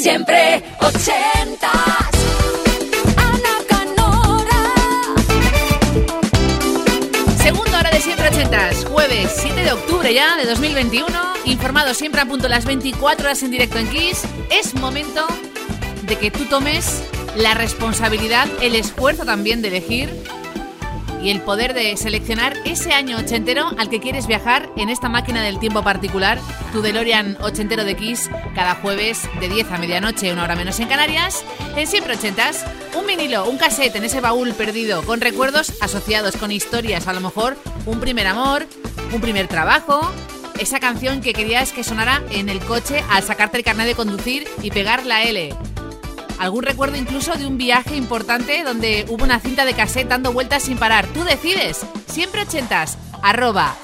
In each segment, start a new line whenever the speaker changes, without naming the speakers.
Siempre ochentas. Ana Canora.
Segunda hora de Siempre Ochentas, jueves 7 de octubre ya de 2021. Informado siempre a punto las 24 horas en directo en Kiss. Es momento de que tú tomes la responsabilidad, el esfuerzo también de elegir y el poder de seleccionar ese año ochentero al que quieres viajar en esta máquina del tiempo particular, tu DeLorean ochentero de Kiss, cada jueves de 10 a medianoche, una hora menos en Canarias, en siempre ochentas, un vinilo, un cassette en ese baúl perdido, con recuerdos asociados con historias, a lo mejor un primer amor, un primer trabajo, esa canción que querías que sonara en el coche al sacarte el carnet de conducir y pegar la L algún recuerdo incluso de un viaje importante donde hubo una cinta de cassette dando vueltas sin parar. Tú decides, siempre ochentas, arroba.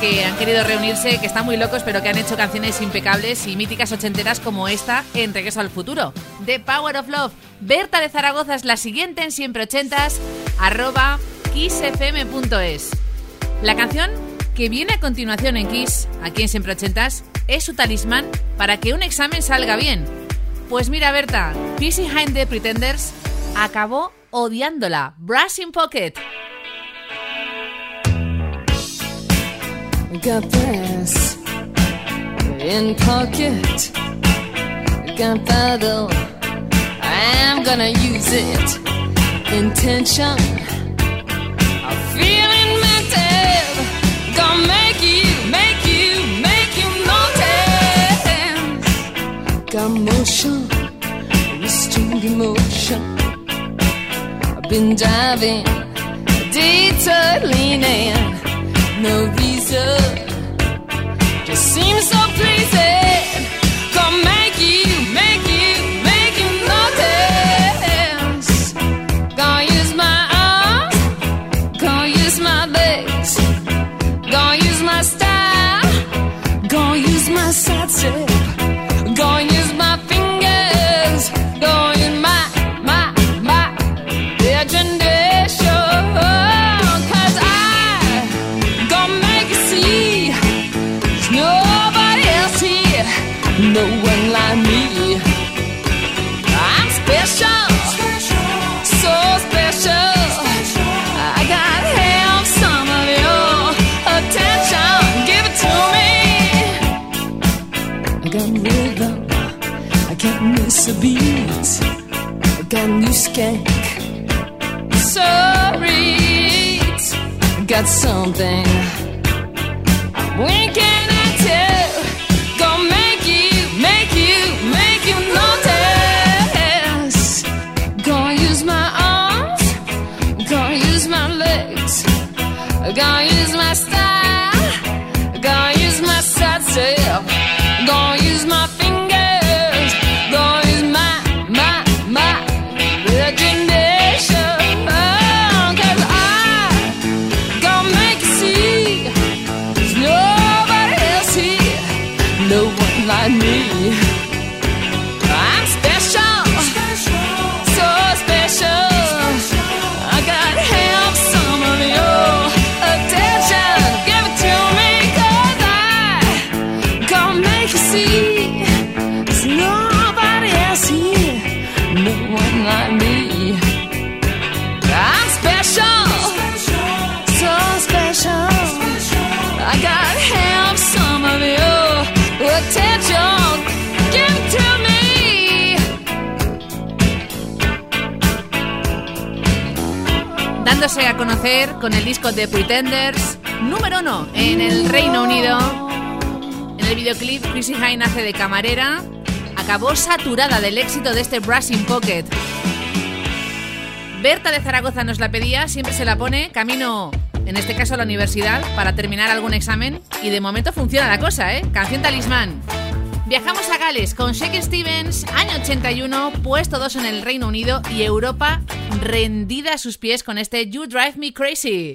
Que han querido reunirse, que están muy locos, pero que han hecho canciones impecables y míticas ochenteras como esta en Regreso al Futuro. The Power of Love. Berta de Zaragoza es la siguiente en siempre ochentas, arroba kissfm.es. La canción que viene a continuación en Kiss, aquí en siempre ochentas, es su talismán para que un examen salga bien. Pues mira, Berta, Peace Behind the Pretenders acabó
odiándola. Brass in Pocket.
Got brass in pocket. Gunpowder. I'm gonna use it. Intention. I'm feeling mental. Gonna make you, make you, make you notice. Got motion. Restrained emotion. I've been diving. Detour no reason. Just seems so pleasing. Gonna skank. Sorry, got something. When can I tell?
Dándose a conocer con el disco de Pretenders, número uno en el Reino Unido. En el videoclip, Chrissy Hine hace de camarera. Acabó saturada del éxito de este Brass in Pocket. Berta de Zaragoza nos la pedía, siempre se la pone camino, en este caso a la universidad, para terminar algún examen. Y de momento funciona la cosa, ¿eh? Canción talismán. Viajamos a Gales con Shaker Stevens, año 81, puesto 2 en el Reino Unido y Europa rendida a sus pies con este You Drive Me Crazy.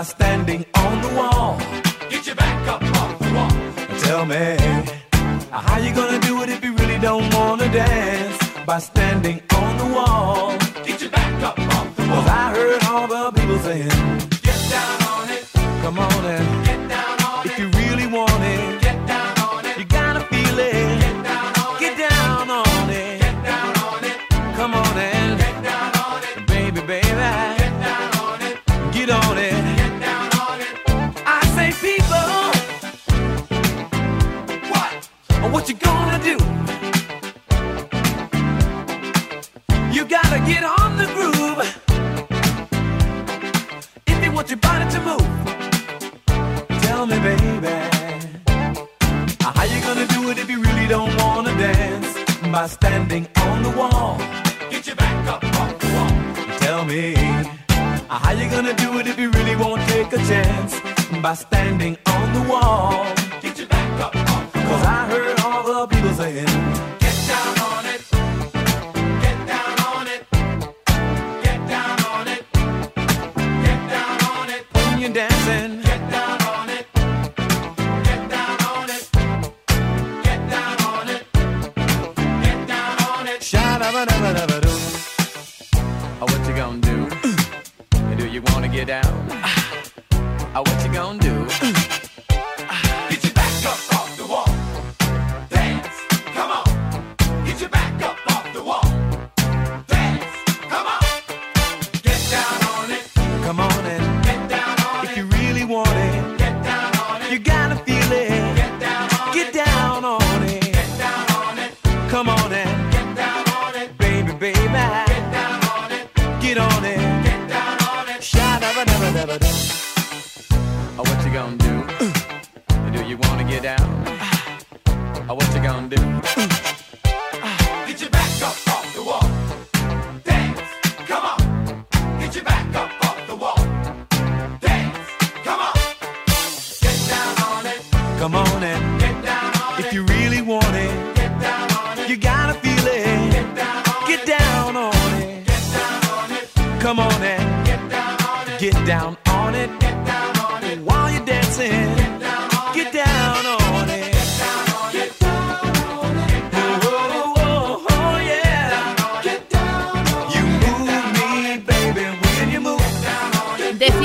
are standing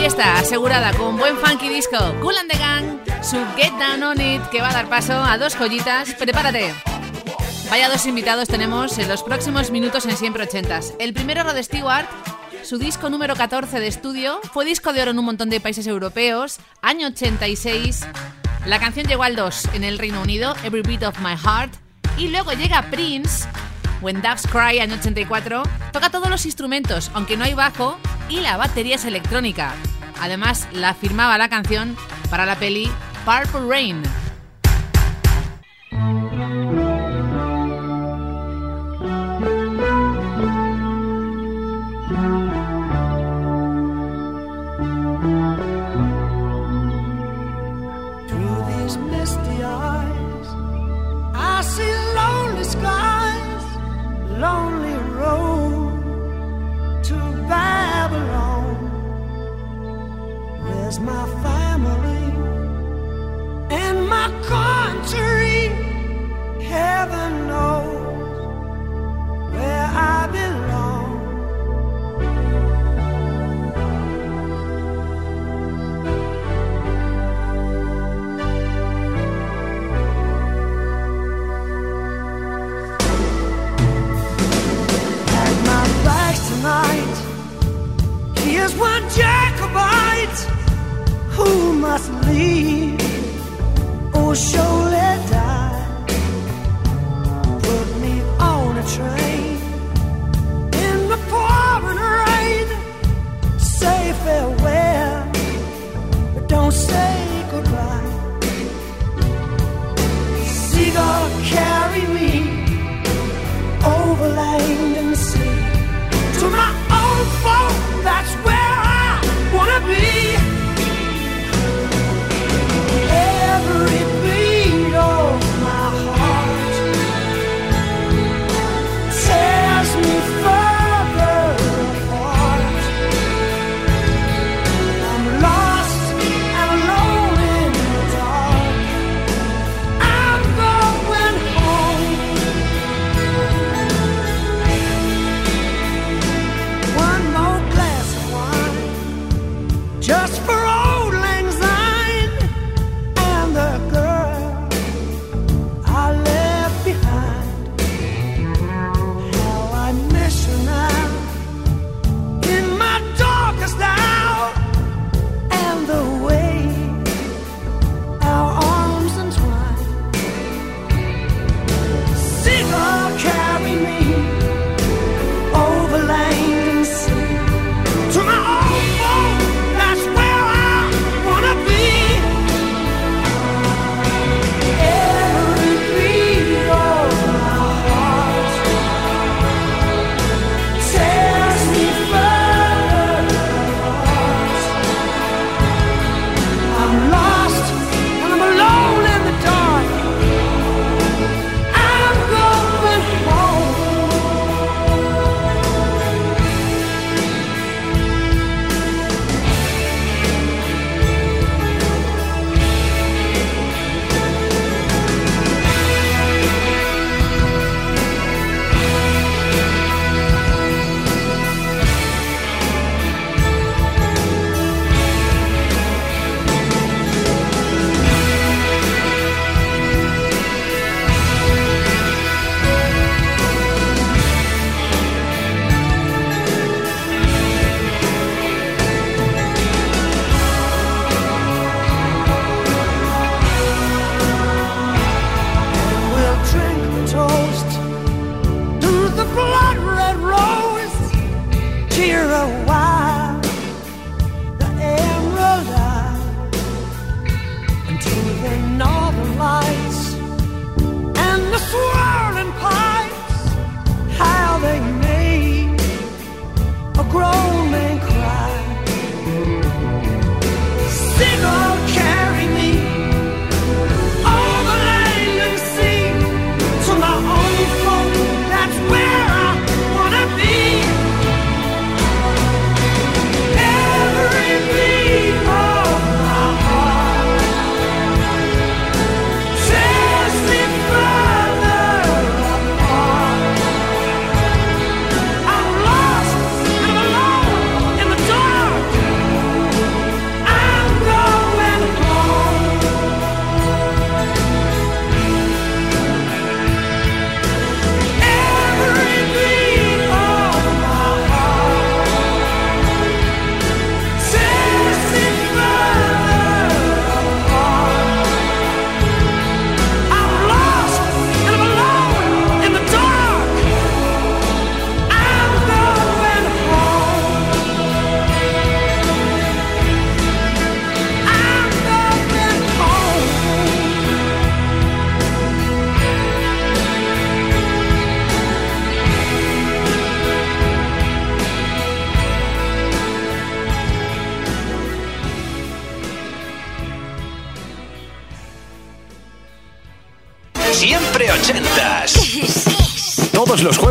fiesta asegurada con un buen funky disco, Cool and the Gang, su Get Down On It, que va a dar paso a dos joyitas. Prepárate. Vaya dos invitados tenemos en los próximos minutos en Siempre Ochentas. El primero, Rod Stewart, su disco número 14 de estudio, fue disco de oro en un montón de países europeos, año 86. La canción llegó al 2 en el Reino Unido, Every Beat of My Heart. Y luego llega Prince, When Doves Cry, año 84. Toca todos los instrumentos, aunque no hay bajo, y la batería es electrónica. Además, la firmaba la canción para la peli Purple Rain.
is my family and my country. Heaven knows where I belong. At my bags tonight. Here's one Jacobite
who must leave. Oh, surely.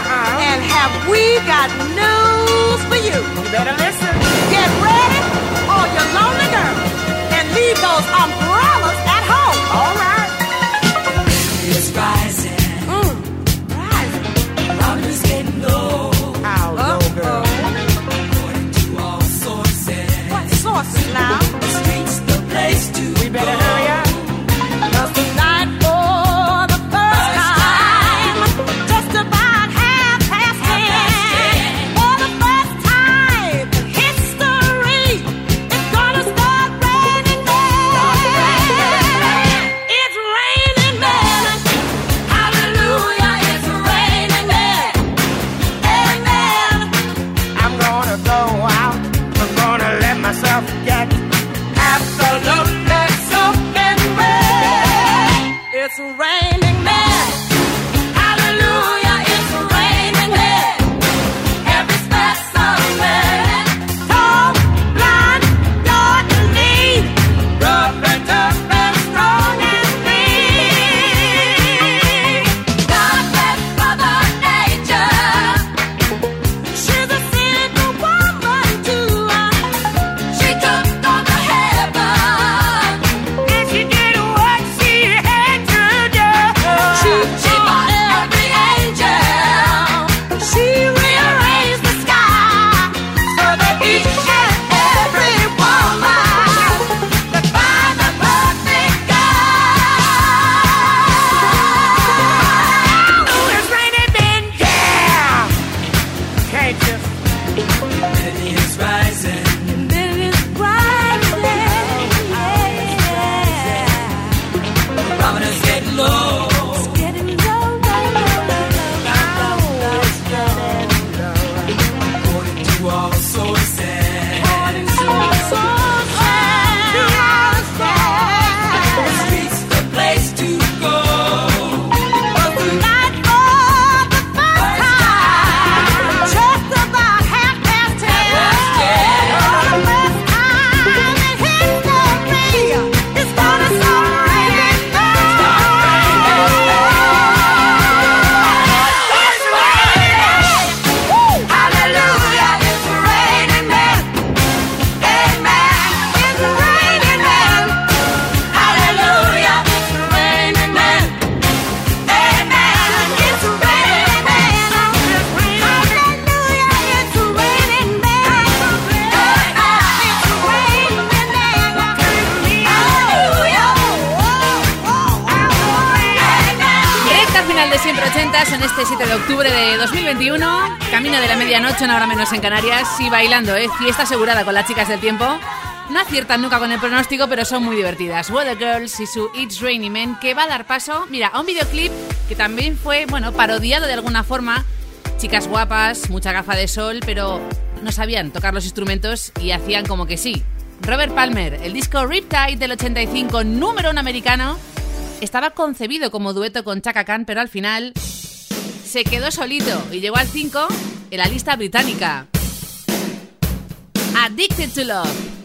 Uh-huh. And have we got news for you? You better listen. Get ready, all you lonely girls, and leave those umbrellas at home. All right.
2021, camino de la medianoche, una hora menos en Canarias, y bailando, ¿eh? Fiesta asegurada con las chicas del tiempo. No aciertan nunca con el pronóstico, pero son muy divertidas. Weather Girls y su It's Rainy Men, que va a dar paso, mira, a un videoclip que también fue, bueno, parodiado de alguna forma. Chicas guapas, mucha gafa de sol, pero no sabían tocar los instrumentos y hacían como que sí. Robert Palmer, el disco Riptide del 85, número un americano, estaba concebido como dueto con Chaka Khan, pero al final se quedó solito y llegó al 5 en la lista británica. Addicted to Love.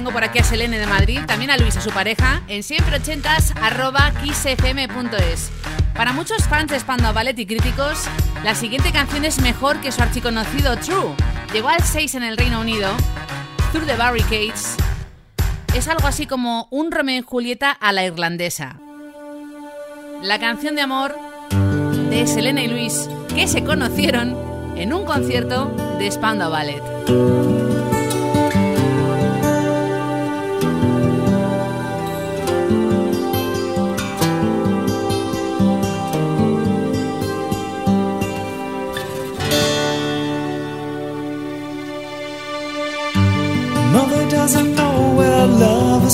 Tengo por aquí a Selene de Madrid, también a Luisa, su pareja, en siempre80s arroba kissfm.es. Para muchos fans de Spandau Ballet y críticos, la siguiente canción es mejor que su archiconocido True. Llegó al 6 en el Reino Unido, Through the Barricades. Es algo así como un Romeo y Julieta a la irlandesa. La canción de amor de Selena y Luis, que se conocieron en un concierto de Spandau Ballet.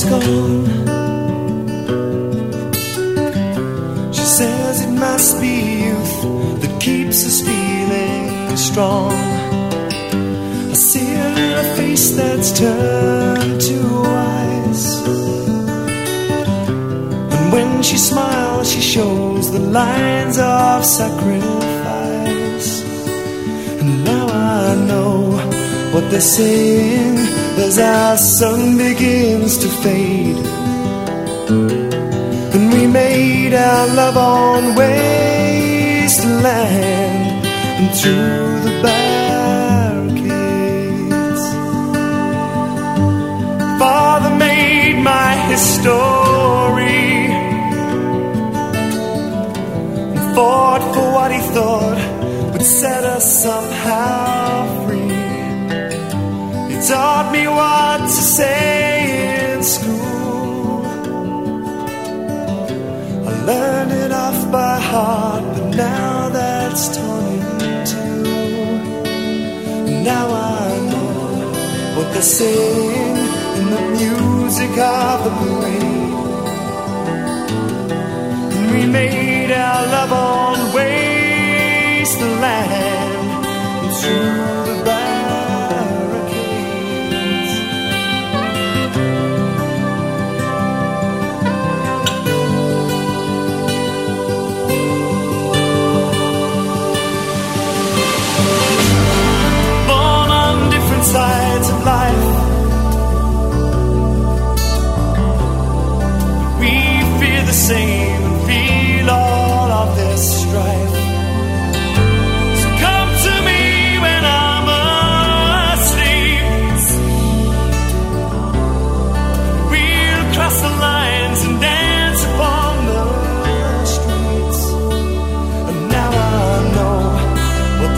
Gone. She says it must be youth that keeps us feeling strong. I see a face that's turned to eyes. And when she smiles, she shows the lines of sacrifice. What they're saying as our sun begins to fade. And we made our love on wasteland and through the barricades. Father made my history and fought for what he thought would set us somehow taught me what to say in school. I learned it off by heart, but now that's torn in two. Now I know what they're saying in the music of the parade. And we made our love on wasteland and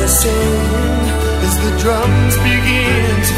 what as the drums begin to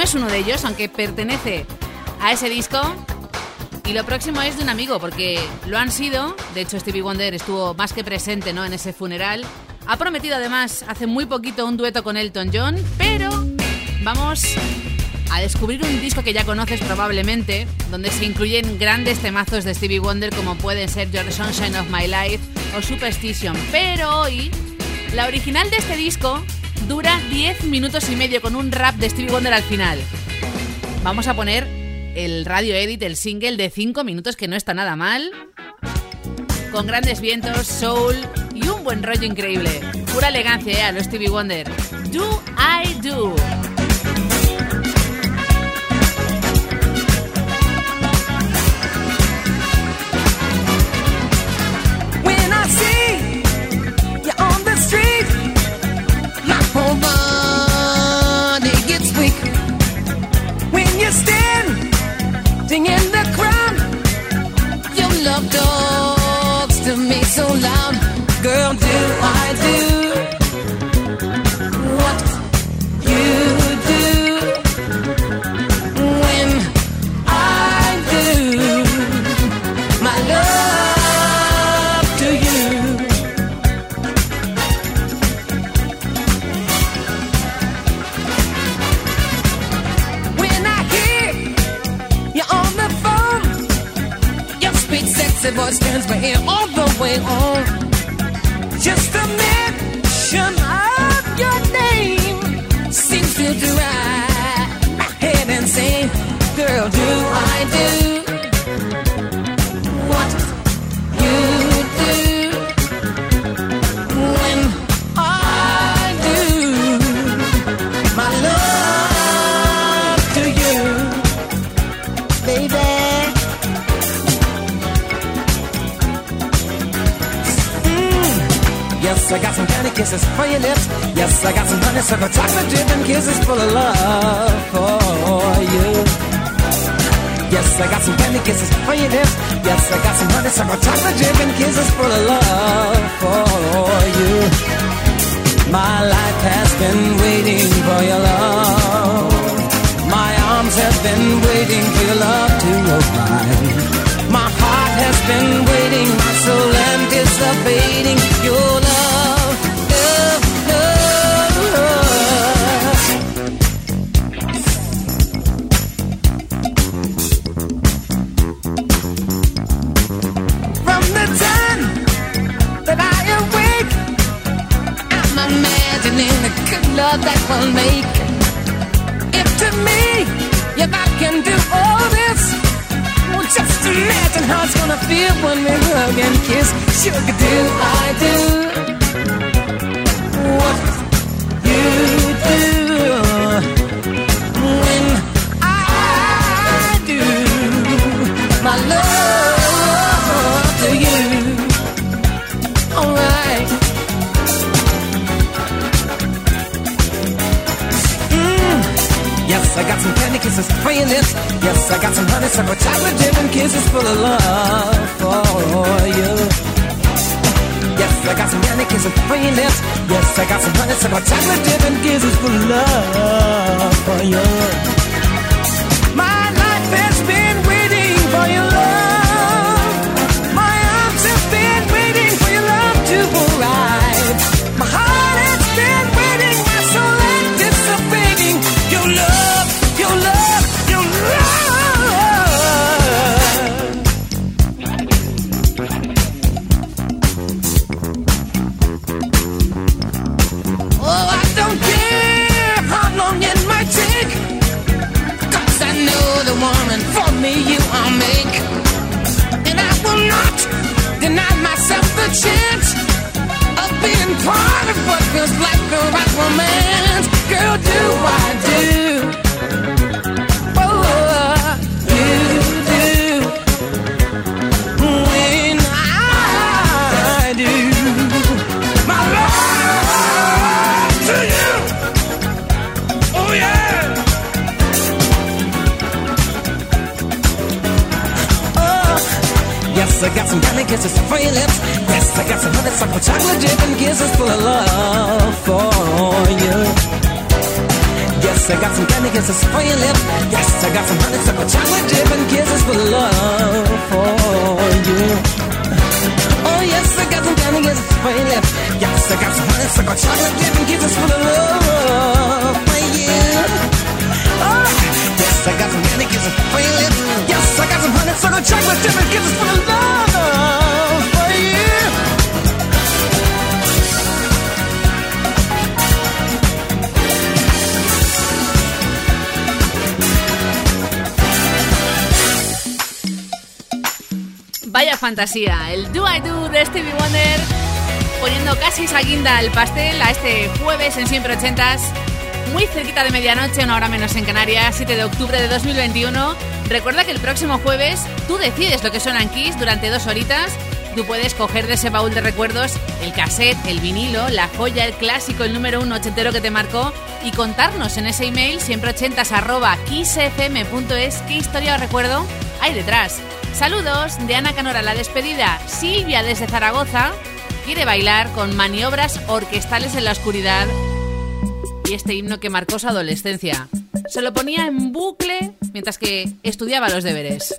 No es uno de ellos, aunque pertenece a ese disco. Y lo próximo es de un amigo, porque lo han sido. De hecho, Stevie Wonder estuvo más que presente ¿no? en ese funeral. Ha prometido además hace muy poquito un dueto con Elton John, pero vamos a descubrir un disco que ya conoces probablemente, donde se incluyen grandes temazos de Stevie Wonder como pueden ser Your Sunshine of My Life o Superstition. Pero hoy, la original de este disco dura 10 minutos y medio con un rap de Stevie Wonder al final. Vamos a poner el radio edit, el single de 5 minutos que no está nada mal, con grandes vientos, soul y un buen rollo increíble. Pura elegancia, ¿eh? a lo Stevie Wonder. Do I Do.
For your lips. Yes, I got some honeysuckle chocolate dripping kisses full of love for you. Yes, I got some candy kisses for your lips. Yes, I got some honeysuckle chocolate dripping kisses full of love for you. My life has been waiting for your love. My arms have been waiting for your love to arrive. My heart has been waiting, my soul anticipating your love, we'll make. If to me, if I can do all this, well, just imagine how it's gonna feel when we hug and kiss. Sugar, do I do what some candy kisses for lips. Yes, I got some honeysuckle chocolate dripping kisses full of love for you. Yes, I got some candy kisses for lips. Yes, I got some honeysuckle chocolate dripping kisses full of love for you. Chance of being part of what feels like the right romance. Girl, do I do? Yes, I got some candy kisses for your lips. Yes, I got some honeysuckle chocolate dripping kisses full of love for you. Yes, I got some candy kisses for your lips. Yes, I got some honeysuckle chocolate dripping kisses full of love for you. Oh, yes, I got some candy kisses for your lips. Yes, I got some honeysuckle chocolate dripping kisses full of love for you. Oh, yes, I got some candy kisses for your lips. Yes, I got some honeysuckle chocolate dripping kisses full of love
fantasía, el Do I Do de Stevie Wonder poniendo casi esa guinda al pastel a este jueves en Siempre Ochentas, muy cerquita de medianoche, una hora menos en Canarias, 7 de octubre de 2021. Recuerda que el próximo jueves tú decides lo que suena en Kiss durante dos horitas. Tú puedes coger de ese baúl de recuerdos el cassette, el vinilo, la joya, el clásico, el número uno ochentero que te marcó y contarnos en ese email siempre ochentas arroba kissfm.es qué historia o recuerdo hay detrás. Saludos de Ana Canora, la despedida. Silvia desde Zaragoza quiere bailar con maniobras orquestales en la oscuridad y este himno que marcó su adolescencia. Se lo ponía en bucle mientras que estudiaba los deberes.